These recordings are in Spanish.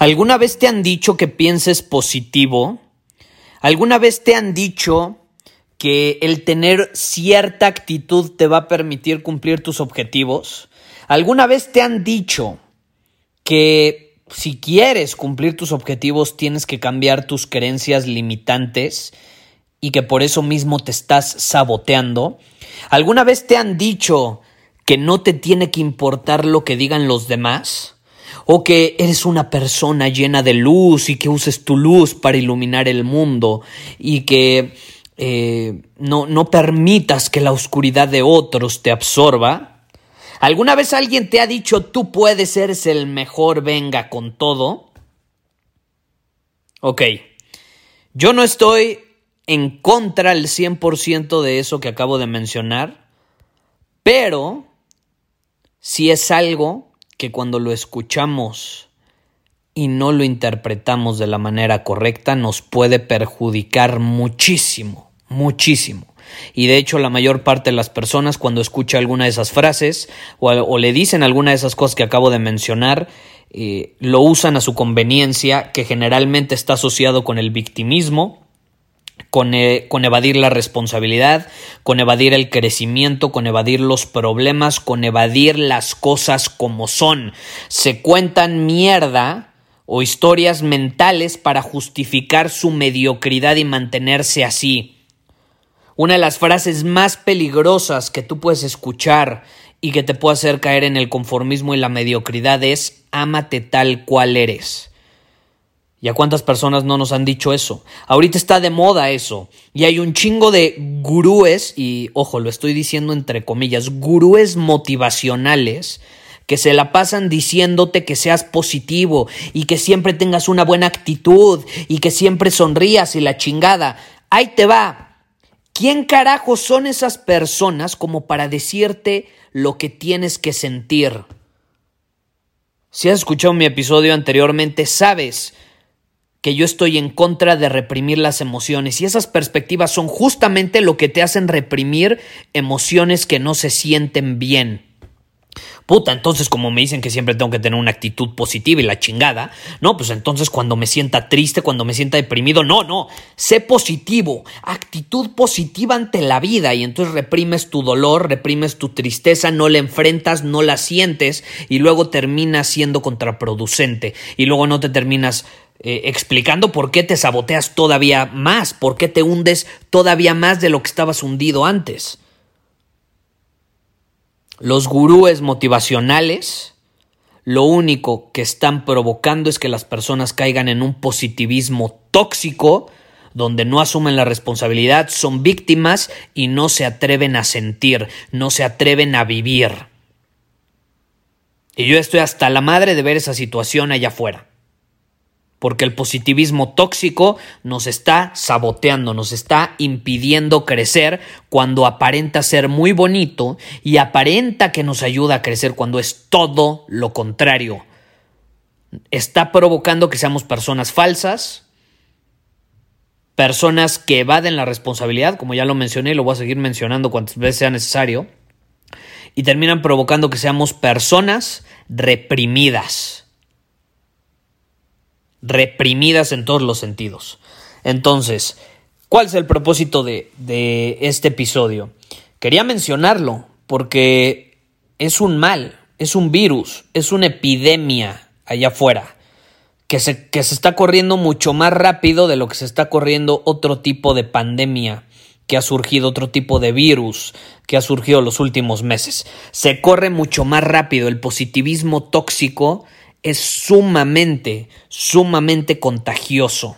¿Alguna vez te han dicho que pienses positivo? ¿Alguna vez te han dicho que el tener cierta actitud te va a permitir cumplir tus objetivos? ¿Alguna vez te han dicho que si quieres cumplir tus objetivos tienes que cambiar tus creencias limitantes y que por eso mismo te estás saboteando? ¿Alguna vez te han dicho que no te tiene que importar lo que digan los demás? O que eres una persona llena de luz y que uses tu luz para iluminar el mundo y que eh, no, no permitas que la oscuridad de otros te absorba. ¿Alguna vez alguien te ha dicho tú puedes ser el mejor, venga con todo? Ok, yo no estoy en contra al 100% de eso que acabo de mencionar, pero si es algo que cuando lo escuchamos y no lo interpretamos de la manera correcta nos puede perjudicar muchísimo, muchísimo. Y de hecho la mayor parte de las personas cuando escucha alguna de esas frases o, le dicen alguna de esas cosas que acabo de mencionar, eh, lo usan a su conveniencia, que generalmente está asociado con el victimismo, eh, con, evadir la responsabilidad, con evadir el crecimiento, con evadir los problemas, con evadir las cosas como son. Se cuentan mierda o historias mentales para justificar su mediocridad y mantenerse así. Una de las frases más peligrosas que tú puedes escuchar y que te puede hacer caer en el conformismo y la mediocridad es ámate tal cual eres. ¿Y a cuántas personas no nos han dicho eso? Ahorita está de moda eso. Y hay un chingo de gurúes, y ojo, lo estoy diciendo entre comillas, gurúes motivacionales que se la pasan diciéndote que seas positivo y que siempre tengas una buena actitud y que siempre sonrías y la chingada. Ahí te va. ¿Quién carajo son esas personas como para decirte lo que tienes que sentir? Si has escuchado mi episodio anteriormente, sabes que yo estoy en contra de reprimir las emociones. Y esas perspectivas son justamente lo que te hacen reprimir emociones que no se sienten bien. Puta, entonces como me dicen que siempre tengo que tener una actitud positiva y la chingada, no, pues entonces cuando me sienta triste, cuando me sienta deprimido, no, no, sé positivo, actitud positiva ante la vida. Y entonces reprimes tu dolor, reprimes tu tristeza, no la enfrentas, no la sientes y luego terminas siendo contraproducente. Y luego no te terminas eh, explicando por qué te saboteas todavía más, por qué te hundes todavía más de lo que estabas hundido antes. Los gurúes motivacionales lo único que están provocando es que las personas caigan en un positivismo tóxico donde no asumen la responsabilidad, son víctimas y no se atreven a sentir, no se atreven a vivir. Y yo estoy hasta la madre de ver esa situación allá afuera porque el positivismo tóxico nos está saboteando, nos está impidiendo crecer cuando aparenta ser muy bonito y aparenta que nos ayuda a crecer cuando es todo lo contrario. Está provocando que seamos personas falsas, personas que evaden la responsabilidad, como ya lo mencioné y lo voy a seguir mencionando cuantas veces sea necesario, y terminan provocando que seamos personas reprimidas reprimidas en todos los sentidos. Entonces, ¿cuál es el propósito de, este episodio? Quería mencionarlo porque es un mal, es un virus, es una epidemia allá afuera que se, que se está corriendo mucho más rápido de lo que se está corriendo otro tipo de pandemia que ha surgido otro tipo de virus que ha surgido los últimos meses. Se corre mucho más rápido. El positivismo tóxico es sumamente, sumamente contagioso.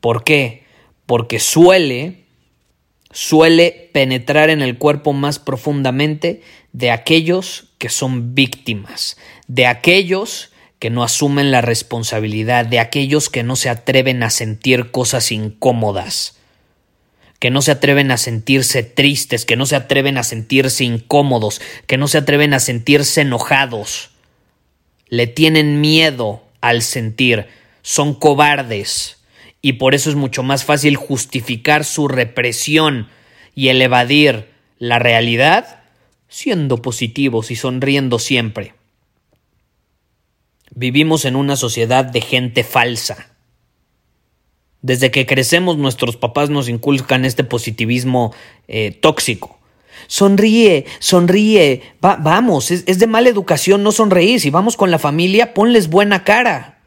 ¿Por qué? Porque suele, suele penetrar en el cuerpo más profundamente de aquellos que son víctimas, de aquellos que no asumen la responsabilidad, de aquellos que no se atreven a sentir cosas incómodas que no se atreven a sentirse tristes, que no se atreven a sentirse incómodos, que no se atreven a sentirse enojados. Le tienen miedo al sentir, son cobardes, y por eso es mucho más fácil justificar su represión y el evadir la realidad siendo positivos y sonriendo siempre. Vivimos en una sociedad de gente falsa desde que crecemos nuestros papás nos inculcan este positivismo eh, tóxico. Sonríe, sonríe, vamos, es, es de mala educación no sonreír. Si vamos con la familia, ponles buena cara.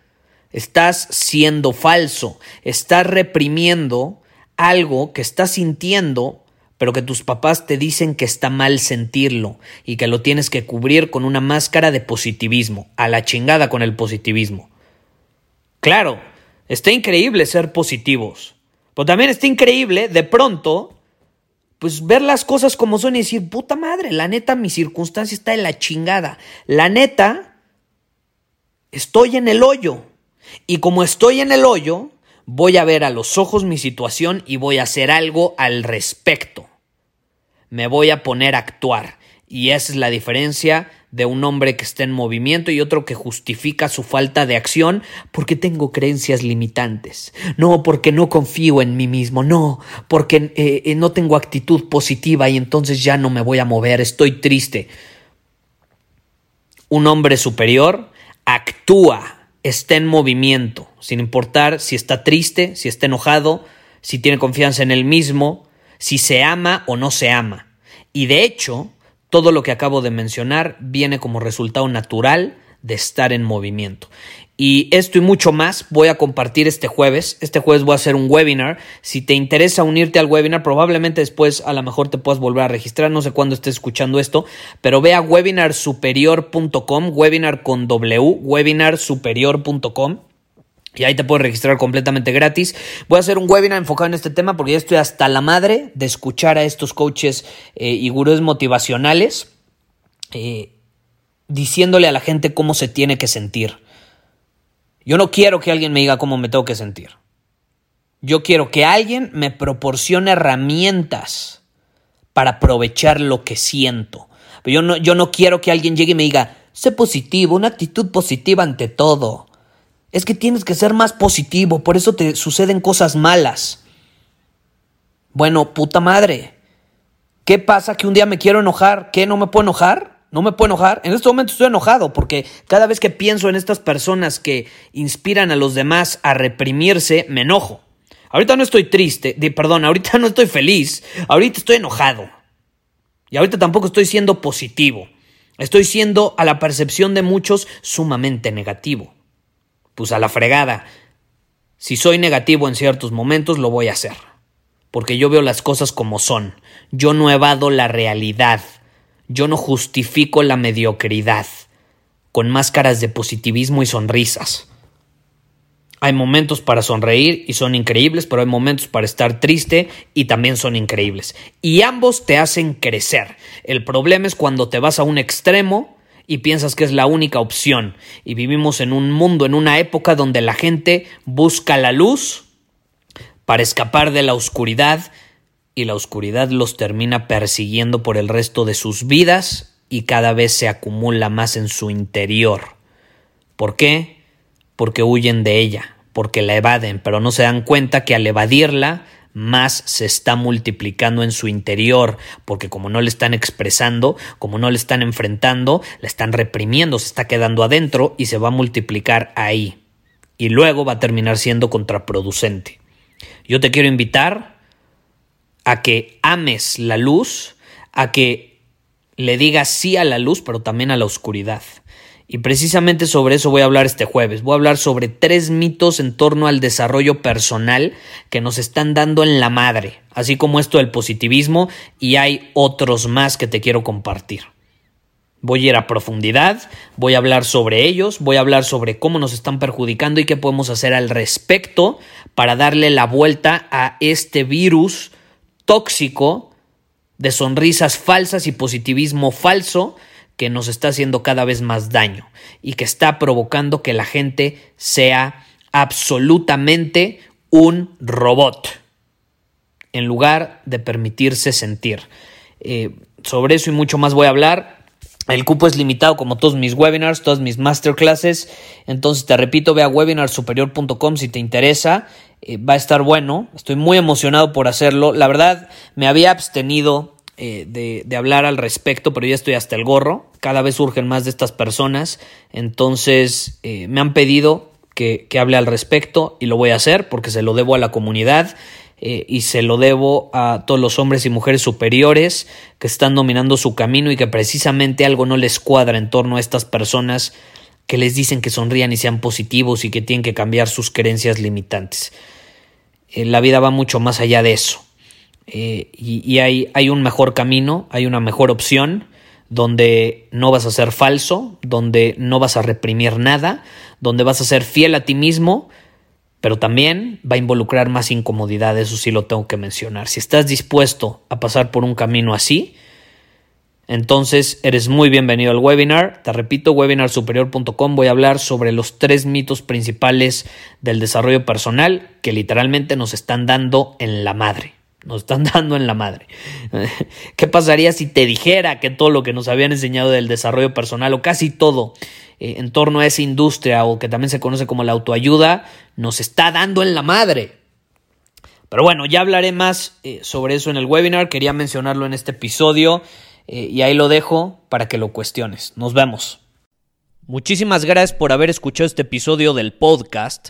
Estás siendo falso, estás reprimiendo algo que estás sintiendo, pero que tus papás te dicen que está mal sentirlo y que lo tienes que cubrir con una máscara de positivismo, a la chingada con el positivismo. Claro, Está increíble ser positivos. Pero también está increíble, de pronto, pues ver las cosas como son y decir, puta madre, la neta, mi circunstancia está en la chingada. La neta, estoy en el hoyo. Y como estoy en el hoyo, voy a ver a los ojos mi situación y voy a hacer algo al respecto. Me voy a poner a actuar. Y esa es la diferencia de un hombre que está en movimiento y otro que justifica su falta de acción porque tengo creencias limitantes. No, porque no confío en mí mismo. No, porque eh, eh, no tengo actitud positiva y entonces ya no me voy a mover. Estoy triste. Un hombre superior actúa, está en movimiento, sin importar si está triste, si está enojado, si tiene confianza en él mismo, si se ama o no se ama. Y de hecho, todo lo que acabo de mencionar viene como resultado natural de estar en movimiento. Y esto y mucho más voy a compartir este jueves. Este jueves voy a hacer un webinar. Si te interesa unirte al webinar, probablemente después a lo mejor te puedas volver a registrar. No sé cuándo estés escuchando esto, pero ve a webinarsuperior.com, webinar con W, webinarsuperior.com. Y ahí te puedes registrar completamente gratis. Voy a hacer un webinar enfocado en este tema porque ya estoy hasta la madre de escuchar a estos coaches eh, y gurús motivacionales eh, diciéndole a la gente cómo se tiene que sentir. Yo no quiero que alguien me diga cómo me tengo que sentir. Yo quiero que alguien me proporcione herramientas para aprovechar lo que siento. Pero yo no, yo no quiero que alguien llegue y me diga, sé positivo, una actitud positiva ante todo es que tienes que ser más positivo, por eso te suceden cosas malas. Bueno, puta madre. ¿Qué pasa que un día me quiero enojar? ¿Qué? ¿No me puedo enojar? ¿No me puedo enojar? En este momento estoy enojado porque cada vez que pienso en estas personas que inspiran a los demás a reprimirse, me enojo. Ahorita no estoy triste, perdón, ahorita no estoy feliz, ahorita estoy enojado. Y ahorita tampoco estoy siendo positivo. Estoy siendo, a la percepción de muchos, sumamente negativo pues a la fregada. Si soy negativo en ciertos momentos, lo voy a hacer. Porque yo veo las cosas como son. Yo no evado la realidad. Yo no justifico la mediocridad. Con máscaras de positivismo y sonrisas. Hay momentos para sonreír y son increíbles, pero hay momentos para estar triste y también son increíbles. Y ambos te hacen crecer. El problema es cuando te vas a un extremo y piensas que es la única opción. Y vivimos en un mundo, en una época donde la gente busca la luz para escapar de la oscuridad y la oscuridad los termina persiguiendo por el resto de sus vidas y cada vez se acumula más en su interior. ¿Por qué? Porque huyen de ella, porque la evaden, pero no se dan cuenta que al evadirla más se está multiplicando en su interior, porque como no le están expresando, como no le están enfrentando, la están reprimiendo, se está quedando adentro y se va a multiplicar ahí. Y luego va a terminar siendo contraproducente. Yo te quiero invitar a que ames la luz, a que le digas sí a la luz, pero también a la oscuridad. Y precisamente sobre eso voy a hablar este jueves. Voy a hablar sobre tres mitos en torno al desarrollo personal que nos están dando en la madre, así como esto del positivismo, y hay otros más que te quiero compartir. Voy a ir a profundidad, voy a hablar sobre ellos, voy a hablar sobre cómo nos están perjudicando y qué podemos hacer al respecto para darle la vuelta a este virus tóxico de sonrisas falsas y positivismo falso que nos está haciendo cada vez más daño y que está provocando que la gente sea absolutamente un robot en lugar de permitirse sentir. Eh, sobre eso y mucho más voy a hablar. El cupo es limitado como todos mis webinars, todas mis masterclasses. Entonces te repito, ve a webinarsuperior.com si te interesa. Eh, va a estar bueno. Estoy muy emocionado por hacerlo. La verdad, me había abstenido eh, de, hablar al respecto, pero ya estoy hasta el gorro. Cada vez surgen más de estas personas. Entonces eh, me han pedido que, que hable al respecto y lo voy a hacer porque se lo debo a la comunidad. Eh, y se lo debo a todos los hombres y mujeres superiores que están dominando su camino y que precisamente algo no les cuadra en torno a estas personas que les dicen que sonrían y sean positivos y que tienen que cambiar sus creencias limitantes. La vida va mucho más allá de eso. Eh, y, hay, hay un mejor camino, hay una mejor opción donde no vas a ser falso, donde no vas a reprimir nada, donde vas a ser fiel a ti mismo pero también va a involucrar más incomodidad, eso sí lo tengo que mencionar. Si estás dispuesto a pasar por un camino así, entonces eres muy bienvenido al webinar. Te repito, webinarsuperior.com voy a hablar sobre los tres mitos principales del desarrollo personal que literalmente nos están dando en la madre. Nos están dando en la madre. ¿Qué pasaría si te dijera que todo lo que nos habían enseñado del desarrollo personal o casi todo eh, en torno a esa industria o que también se conoce como la autoayuda nos está dando en la madre? Pero bueno, ya hablaré más eh, sobre eso en el webinar. Quería mencionarlo en este episodio eh, y ahí lo dejo para que lo cuestiones. Nos vemos. Muchísimas gracias por haber escuchado este episodio del podcast.